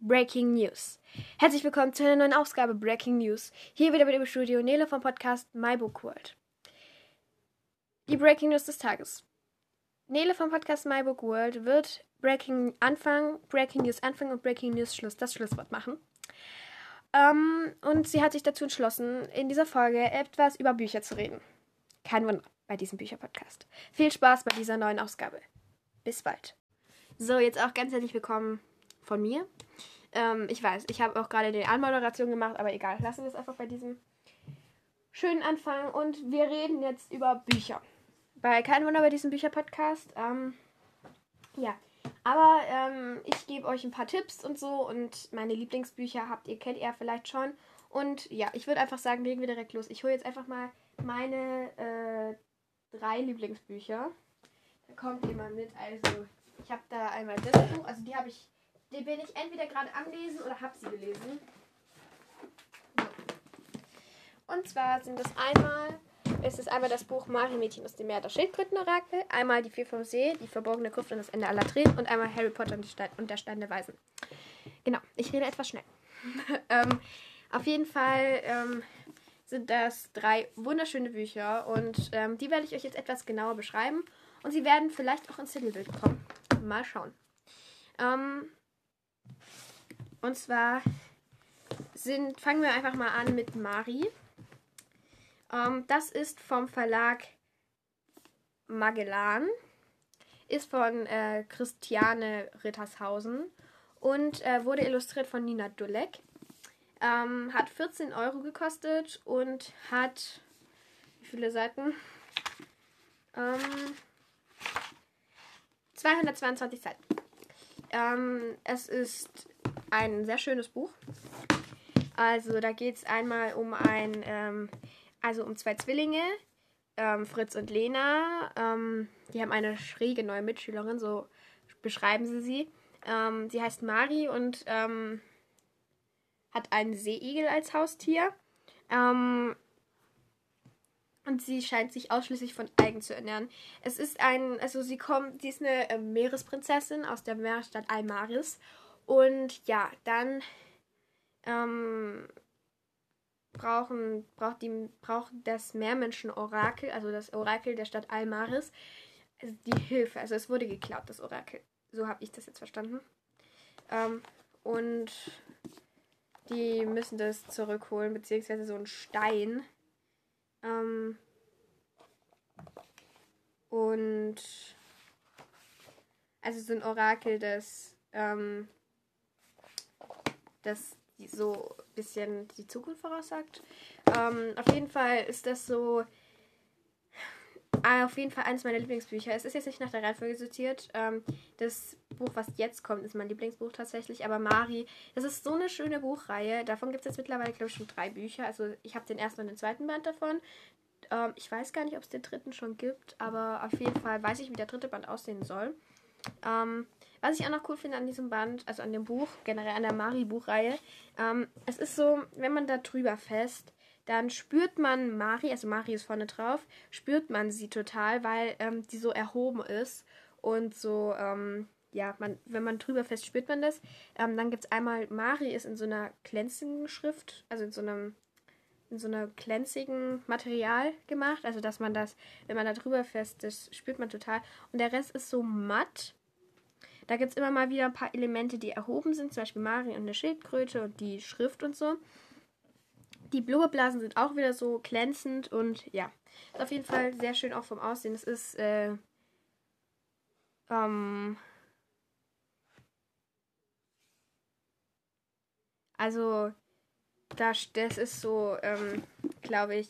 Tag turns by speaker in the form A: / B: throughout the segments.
A: Breaking News. Herzlich willkommen zu einer neuen Ausgabe Breaking News. Hier wieder mit dem Studio Nele vom Podcast My Book World. Die Breaking News des Tages. Nele vom Podcast My Book World wird Breaking Anfang, Breaking News Anfang und Breaking News Schluss das Schlusswort machen. Ähm, und sie hat sich dazu entschlossen, in dieser Folge etwas über Bücher zu reden. Kein Wunder bei diesem Bücherpodcast. Viel Spaß bei dieser neuen Ausgabe. Bis bald. So, jetzt auch ganz herzlich willkommen von mir. Ähm, ich weiß, ich habe auch gerade die Anmoderation gemacht, aber egal, lassen wir es einfach bei diesem schönen Anfang und wir reden jetzt über Bücher. Bei Kein Wunder bei diesem Bücherpodcast. Ähm, ja, aber ähm, ich gebe euch ein paar Tipps und so und meine Lieblingsbücher habt ihr, kennt ihr vielleicht schon. Und ja, ich würde einfach sagen, legen wir direkt los. Ich hole jetzt einfach mal meine äh, drei Lieblingsbücher. Da kommt jemand mit. Also, ich habe da einmal das Buch, also die habe ich die bin ich entweder gerade am Lesen oder habe sie gelesen. Und zwar sind es einmal, ist es einmal das Buch Mädchen aus dem Meer der Schildkrötenorakel, einmal die Vier vom See, die verborgene Gruft und das Ende aller Tränen und einmal Harry Potter und, Stein, und der Stein der Weisen. Genau, ich rede etwas schnell. ähm, auf jeden Fall ähm, sind das drei wunderschöne Bücher und ähm, die werde ich euch jetzt etwas genauer beschreiben und sie werden vielleicht auch ins Titelbild kommen. Mal schauen. Ähm, und zwar sind, fangen wir einfach mal an mit Mari. Ähm, das ist vom Verlag Magellan. Ist von äh, Christiane Rittershausen und äh, wurde illustriert von Nina Dulek. Ähm, hat 14 Euro gekostet und hat wie viele Seiten? Ähm, 222 Seiten. Ähm, es ist ein sehr schönes Buch. Also da geht es einmal um ein, ähm, also um zwei Zwillinge, ähm, Fritz und Lena. Ähm, die haben eine schräge neue Mitschülerin, so beschreiben sie sie. Ähm, sie heißt Mari und ähm, hat einen Seeigel als Haustier. Ähm, und sie scheint sich ausschließlich von Algen zu ernähren. Es ist ein, also sie kommt, sie ist eine äh, Meeresprinzessin aus der Meerstadt Almaris und ja, dann ähm, brauchen, braucht, die, braucht das Meermenschen-Orakel, also das Orakel der Stadt Almaris, also die Hilfe. Also es wurde geklaut, das Orakel. So habe ich das jetzt verstanden. Ähm, und die müssen das zurückholen, beziehungsweise so ein Stein. Ähm, und also so ein Orakel, das ähm, das so ein bisschen die Zukunft voraussagt. Ähm, auf jeden Fall ist das so. Äh, auf jeden Fall eines meiner Lieblingsbücher. Es ist jetzt nicht nach der Reihenfolge sortiert. Ähm, das Buch, was jetzt kommt, ist mein Lieblingsbuch tatsächlich. Aber Mari, das ist so eine schöne Buchreihe. Davon gibt es jetzt mittlerweile, glaube ich, schon drei Bücher. Also ich habe den ersten und den zweiten Band davon. Ähm, ich weiß gar nicht, ob es den dritten schon gibt. Aber auf jeden Fall weiß ich, wie der dritte Band aussehen soll. Ähm, was ich auch noch cool finde an diesem Band, also an dem Buch, generell an der Mari-Buchreihe, ähm, es ist so, wenn man da drüber fest, dann spürt man Mari, also Mari ist vorne drauf, spürt man sie total, weil ähm, die so erhoben ist und so, ähm, ja, man, wenn man drüber fest, spürt man das. Ähm, dann gibt es einmal, Mari ist in so einer glänzigen Schrift, also in so einem in so einer glänzigen Material gemacht, also dass man das, wenn man da drüber fest das spürt man total. Und der Rest ist so matt da gibt es immer mal wieder ein paar Elemente, die erhoben sind, zum Beispiel Mari und eine Schildkröte und die Schrift und so. Die Blubberblasen sind auch wieder so glänzend und ja, ist auf jeden Fall sehr schön auch vom Aussehen. Es ist, äh, ähm, also, das, das ist so, ähm, glaube ich,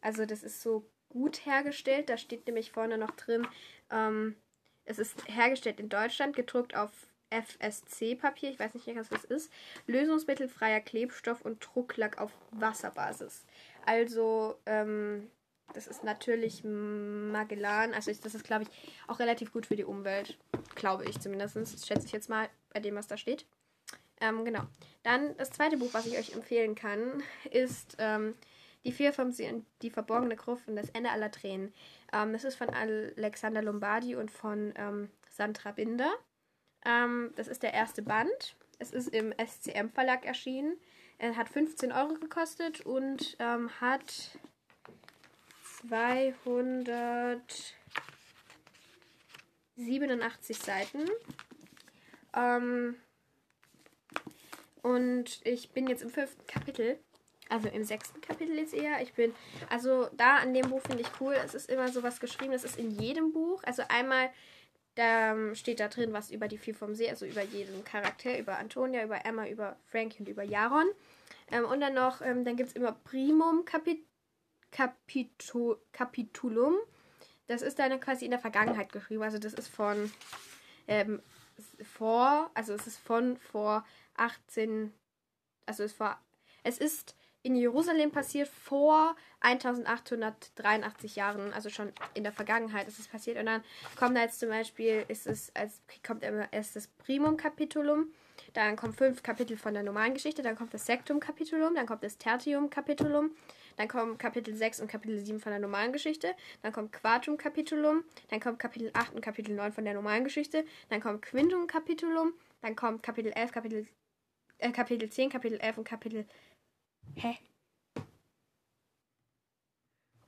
A: also das ist so gut hergestellt. Da steht nämlich vorne noch drin, ähm, es ist hergestellt in Deutschland, gedruckt auf FSC-Papier, ich weiß nicht, was das ist. Lösungsmittelfreier Klebstoff und Drucklack auf Wasserbasis. Also, ähm, das ist natürlich Magellan. Also, das ist, glaube ich, auch relativ gut für die Umwelt. Glaube ich zumindest. Das schätze ich jetzt mal bei dem, was da steht. Ähm, genau. Dann das zweite Buch, was ich euch empfehlen kann, ist ähm, Die vier vom See und die verborgene Gruft und das Ende aller Tränen. Ähm, das ist von Alexander Lombardi und von ähm, Sandra Binder. Ähm, das ist der erste Band. Es ist im SCM Verlag erschienen. Er hat 15 Euro gekostet und ähm, hat 287 Seiten. Ähm, und ich bin jetzt im fünften Kapitel. Also im sechsten Kapitel jetzt eher. Ich bin, also da an dem Buch finde ich cool. Es ist immer sowas geschrieben, das ist in jedem Buch. Also einmal, da ähm, steht da drin was über die Vier vom See, also über jeden Charakter, über Antonia, über Emma, über Frankie und über Jaron. Ähm, und dann noch, ähm, dann gibt es immer Primum Kapit Kapitu Kapitulum. Das ist dann quasi in der Vergangenheit geschrieben. Also das ist von ähm, vor, also es ist von vor 18, also es war, es ist in Jerusalem passiert vor 1883 Jahren, also schon in der Vergangenheit ist es passiert. Und dann kommt da jetzt zum Beispiel, ist es als kommt erst das Primum Capitulum, dann kommt fünf Kapitel von der normalen Geschichte, dann kommt das Sektum Capitulum, dann kommt das Tertium Capitulum, dann kommt Kapitel 6 und Kapitel 7 von der normalen Geschichte, dann kommt Quartum Capitulum, dann kommt Kapitel 8 und Kapitel 9 von der normalen Geschichte, dann kommt Quintum Capitulum, dann kommt Kapitel 11, Kapitel äh, Kapitel 10, Kapitel 11 und Kapitel. Hä?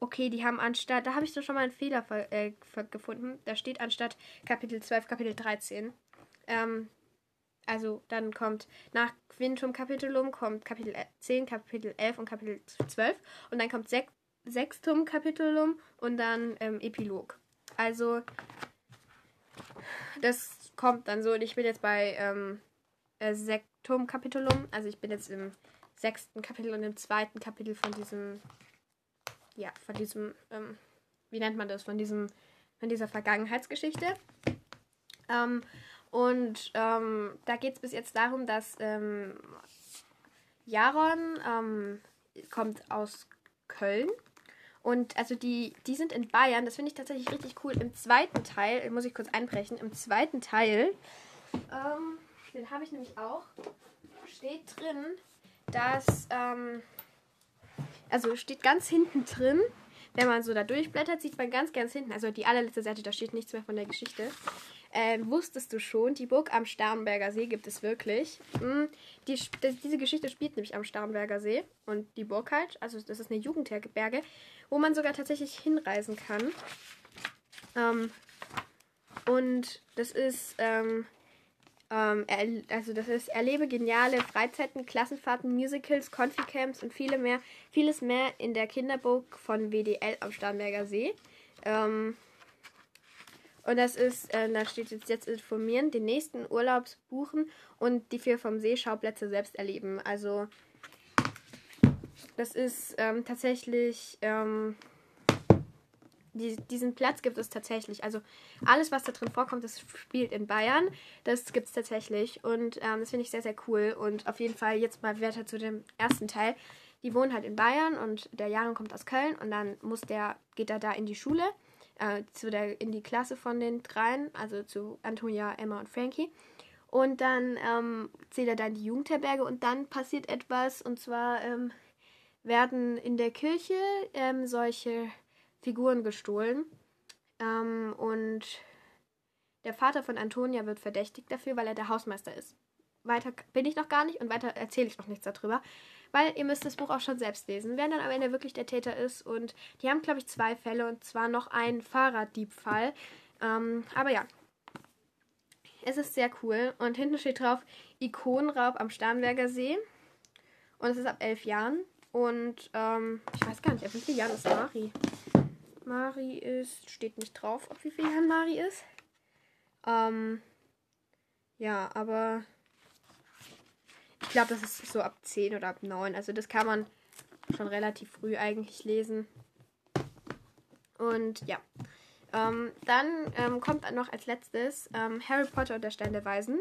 A: Okay, die haben anstatt. Da habe ich doch schon mal einen Fehler äh, gefunden. Da steht anstatt Kapitel 12 Kapitel 13. Ähm, also dann kommt nach Quintum Kapitulum kommt Kapitel 10, Kapitel 11 und Kapitel 12. Und dann kommt Sek Sextum Kapitulum und dann ähm, Epilog. Also das kommt dann so. Und ich bin jetzt bei ähm, äh, Sektum-Kapitulum. Also ich bin jetzt im sechsten Kapitel und im zweiten Kapitel von diesem, ja, von diesem, ähm, wie nennt man das, von diesem, von dieser Vergangenheitsgeschichte. Ähm, und ähm, da geht es bis jetzt darum, dass ähm, Jaron ähm, kommt aus Köln. Und also die, die sind in Bayern, das finde ich tatsächlich richtig cool. Im zweiten Teil, muss ich kurz einbrechen, im zweiten Teil, ähm, den habe ich nämlich auch, steht drin, dass, ähm, also steht ganz hinten drin, wenn man so da durchblättert, sieht man ganz, ganz hinten, also die allerletzte Seite, da steht nichts mehr von der Geschichte. Ähm, wusstest du schon, die Burg am Starnberger See gibt es wirklich. Hm, die, diese Geschichte spielt nämlich am Starnberger See und die Burg halt, also das ist eine Jugendherberge, wo man sogar tatsächlich hinreisen kann. Ähm, und das ist, ähm, ähm, also das ist erlebe geniale Freizeiten, Klassenfahrten, Musicals, Confi-Camps und viele mehr, vieles mehr in der Kinderburg von WDL am Starnberger See. Ähm, und das ist, äh, da steht jetzt, jetzt informieren, den nächsten Urlaub buchen und die vier vom See Schauplätze selbst erleben. Also das ist ähm, tatsächlich ähm, die, diesen Platz gibt es tatsächlich. Also alles, was da drin vorkommt, das spielt in Bayern. Das gibt es tatsächlich. Und ähm, das finde ich sehr, sehr cool. Und auf jeden Fall jetzt mal weiter zu dem ersten Teil. Die wohnen halt in Bayern und der Jaron kommt aus Köln und dann muss der, geht er da in die Schule, äh, zu der, in die Klasse von den dreien, also zu Antonia, Emma und Frankie. Und dann ähm, zählt er da in die Jugendherberge und dann passiert etwas und zwar ähm, werden in der Kirche ähm, solche Figuren gestohlen. Ähm, und der Vater von Antonia wird verdächtigt dafür, weil er der Hausmeister ist. Weiter bin ich noch gar nicht und weiter erzähle ich noch nichts darüber. Weil ihr müsst das Buch auch schon selbst lesen, wer dann am Ende wirklich der Täter ist. Und die haben, glaube ich, zwei Fälle und zwar noch einen Fahrraddiebfall. Ähm, aber ja, es ist sehr cool. Und hinten steht drauf Ikonenraub am Starnberger See. Und es ist ab elf Jahren. Und ähm, ich weiß gar nicht, ab wie vielen Jahren ist Mari? Mari ist. Steht nicht drauf, ob wie viel Jahren Mari ist. Ähm, ja, aber ich glaube, das ist so ab 10 oder ab 9. Also das kann man schon relativ früh eigentlich lesen. Und ja. Ähm, dann ähm, kommt noch als letztes ähm, Harry Potter und der Stein der Weisen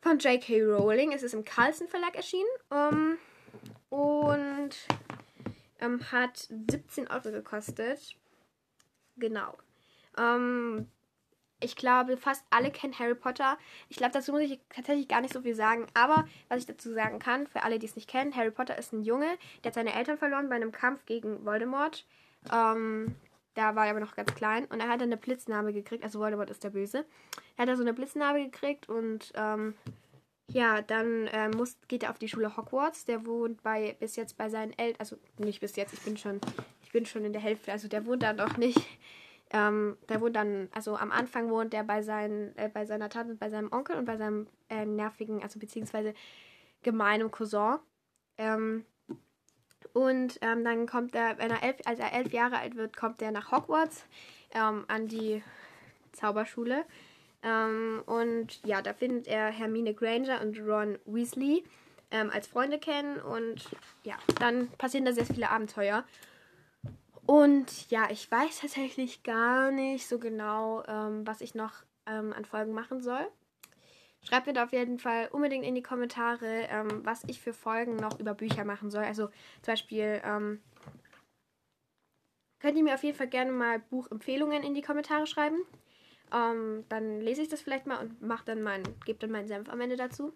A: von J.K. Rowling. Es ist im Carlsen Verlag erschienen. Ähm, und ähm, hat 17 Euro gekostet. Genau. Ähm, ich glaube, fast alle kennen Harry Potter. Ich glaube, dazu muss ich tatsächlich gar nicht so viel sagen. Aber was ich dazu sagen kann, für alle, die es nicht kennen, Harry Potter ist ein Junge, der hat seine Eltern verloren bei einem Kampf gegen Voldemort. Ähm, da war er aber noch ganz klein und er hat eine Blitznarbe gekriegt. Also Voldemort ist der Böse. Er hat da so eine Blitznarbe gekriegt und ähm, ja, dann äh, muss, geht er auf die Schule Hogwarts. Der wohnt bei bis jetzt bei seinen Eltern, also nicht bis jetzt, ich bin schon, ich bin schon in der Hälfte, also der wohnt da noch nicht. Ähm, der wohnt dann, also am Anfang wohnt er bei, seinen, äh, bei seiner Tante bei seinem Onkel und bei seinem äh, nervigen, also beziehungsweise gemeinem Cousin. Ähm, und ähm, dann kommt er, wenn er elf, als er elf Jahre alt wird, kommt er nach Hogwarts ähm, an die Zauberschule. Ähm, und ja, da findet er Hermine Granger und Ron Weasley ähm, als Freunde kennen. Und ja, dann passieren da sehr viele Abenteuer. Und ja, ich weiß tatsächlich gar nicht so genau, ähm, was ich noch ähm, an Folgen machen soll. Schreibt mir da auf jeden Fall unbedingt in die Kommentare, ähm, was ich für Folgen noch über Bücher machen soll. Also zum Beispiel ähm, könnt ihr mir auf jeden Fall gerne mal Buchempfehlungen in die Kommentare schreiben. Ähm, dann lese ich das vielleicht mal und mach dann mein, gebe dann meinen Senf am Ende dazu.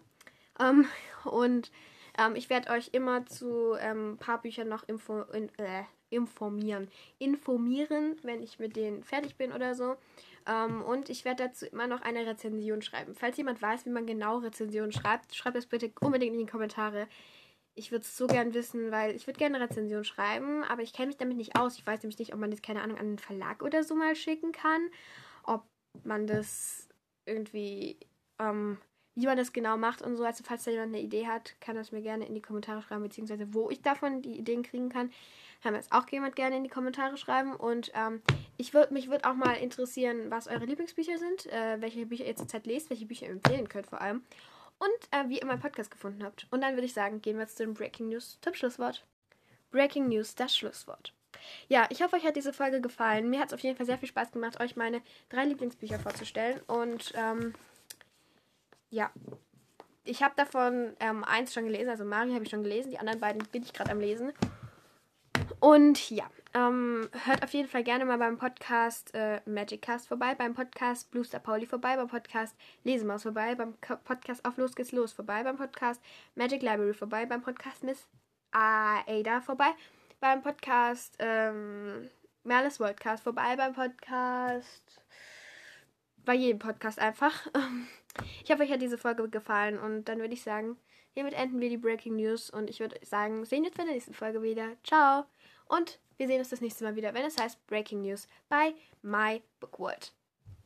A: Ähm, und ähm, ich werde euch immer zu ein ähm, paar Büchern noch info, in, äh, informieren. Informieren, wenn ich mit denen fertig bin oder so. Ähm, und ich werde dazu immer noch eine Rezension schreiben. Falls jemand weiß, wie man genau Rezensionen schreibt, schreibt es bitte unbedingt in die Kommentare. Ich würde es so gern wissen, weil ich würde gerne eine Rezension schreiben, aber ich kenne mich damit nicht aus. Ich weiß nämlich nicht, ob man das, keine Ahnung, an einen Verlag oder so mal schicken kann. Ob man das irgendwie, ähm, wie man das genau macht und so. Also falls da jemand eine Idee hat, kann das mir gerne in die Kommentare schreiben, beziehungsweise wo ich davon die Ideen kriegen kann kann mir das auch jemand gerne in die Kommentare schreiben. Und ähm, ich würd, mich würde auch mal interessieren, was eure Lieblingsbücher sind, äh, welche Bücher ihr zurzeit lest, welche Bücher ihr empfehlen könnt vor allem. Und äh, wie ihr meinen Podcast gefunden habt. Und dann würde ich sagen, gehen wir jetzt zu dem Breaking News zum Schlusswort. Breaking News, das Schlusswort. Ja, ich hoffe, euch hat diese Folge gefallen. Mir hat es auf jeden Fall sehr viel Spaß gemacht, euch meine drei Lieblingsbücher vorzustellen. Und ähm, ja, ich habe davon ähm, eins schon gelesen, also Mario habe ich schon gelesen, die anderen beiden bin ich gerade am Lesen. Und ja, ähm, hört auf jeden Fall gerne mal beim Podcast äh, Magic Cast vorbei, beim Podcast Blue Pauli vorbei, beim Podcast Lesemaus vorbei, beim Podcast Auf Los geht's los vorbei, beim Podcast Magic Library vorbei, beim Podcast Miss Ada vorbei, beim Podcast ähm, Merles Worldcast vorbei, beim Podcast bei jedem Podcast einfach. Ich hoffe, euch hat diese Folge gefallen und dann würde ich sagen, hiermit enden wir die Breaking News und ich würde sagen, sehen wir uns bei der nächsten Folge wieder. Ciao! Und wir sehen uns das nächste Mal wieder, wenn es heißt Breaking News bei My Bookworld.